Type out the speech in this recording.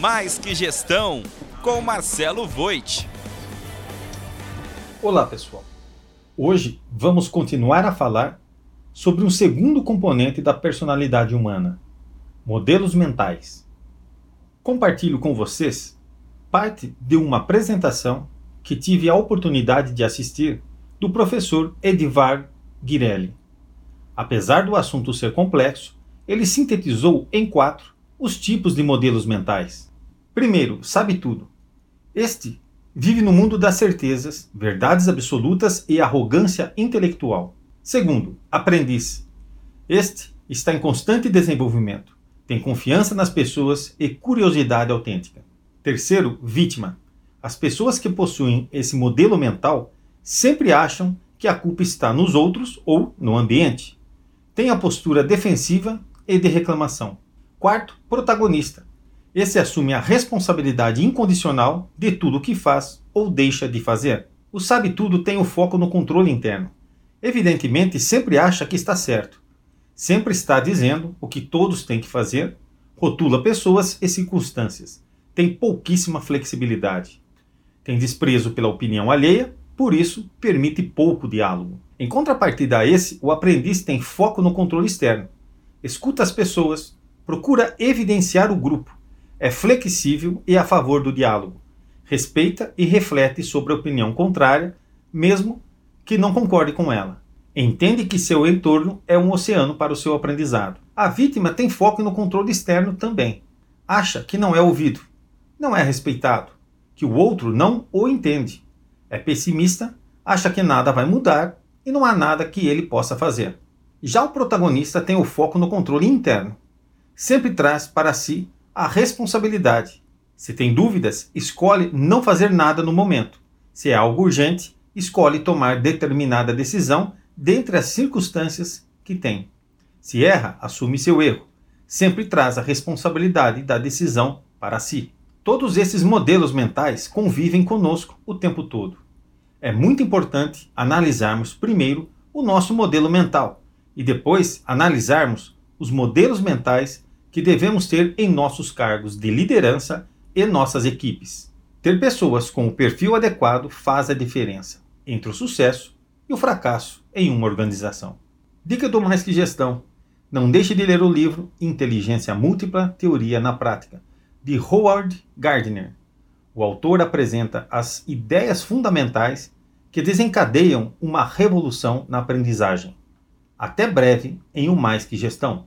Mais que Gestão, com Marcelo Voit. Olá, pessoal. Hoje vamos continuar a falar sobre um segundo componente da personalidade humana: modelos mentais. Compartilho com vocês parte de uma apresentação que tive a oportunidade de assistir do professor Edvar Girelli. Apesar do assunto ser complexo, ele sintetizou em quatro os tipos de modelos mentais. Primeiro, sabe tudo. Este vive no mundo das certezas, verdades absolutas e arrogância intelectual. Segundo, aprendiz. Este está em constante desenvolvimento, tem confiança nas pessoas e curiosidade autêntica. Terceiro, vítima. As pessoas que possuem esse modelo mental sempre acham que a culpa está nos outros ou no ambiente. Tem a postura defensiva e de reclamação. Quarto, protagonista. Esse assume a responsabilidade incondicional de tudo o que faz ou deixa de fazer. O sabe-tudo tem o foco no controle interno. Evidentemente, sempre acha que está certo. Sempre está dizendo o que todos têm que fazer, rotula pessoas e circunstâncias. Tem pouquíssima flexibilidade. Tem desprezo pela opinião alheia, por isso permite pouco diálogo. Em contrapartida a esse, o aprendiz tem foco no controle externo escuta as pessoas, procura evidenciar o grupo, é flexível e a favor do diálogo, respeita e reflete sobre a opinião contrária, mesmo que não concorde com ela. Entende que seu entorno é um oceano para o seu aprendizado. A vítima tem foco no controle externo também. Acha que não é ouvido, não é respeitado, que o outro não o entende. É pessimista, acha que nada vai mudar e não há nada que ele possa fazer. Já o protagonista tem o foco no controle interno. Sempre traz para si a responsabilidade. Se tem dúvidas, escolhe não fazer nada no momento. Se é algo urgente, escolhe tomar determinada decisão dentre as circunstâncias que tem. Se erra, assume seu erro. Sempre traz a responsabilidade da decisão para si. Todos esses modelos mentais convivem conosco o tempo todo. É muito importante analisarmos primeiro o nosso modelo mental e depois analisarmos os modelos mentais que devemos ter em nossos cargos de liderança e nossas equipes. Ter pessoas com o perfil adequado faz a diferença entre o sucesso e o fracasso em uma organização. Dica do Mais Que Gestão: não deixe de ler o livro Inteligência Múltipla Teoria na Prática, de Howard Gardner. O autor apresenta as ideias fundamentais que desencadeiam uma revolução na aprendizagem. Até breve em um Mais Que Gestão.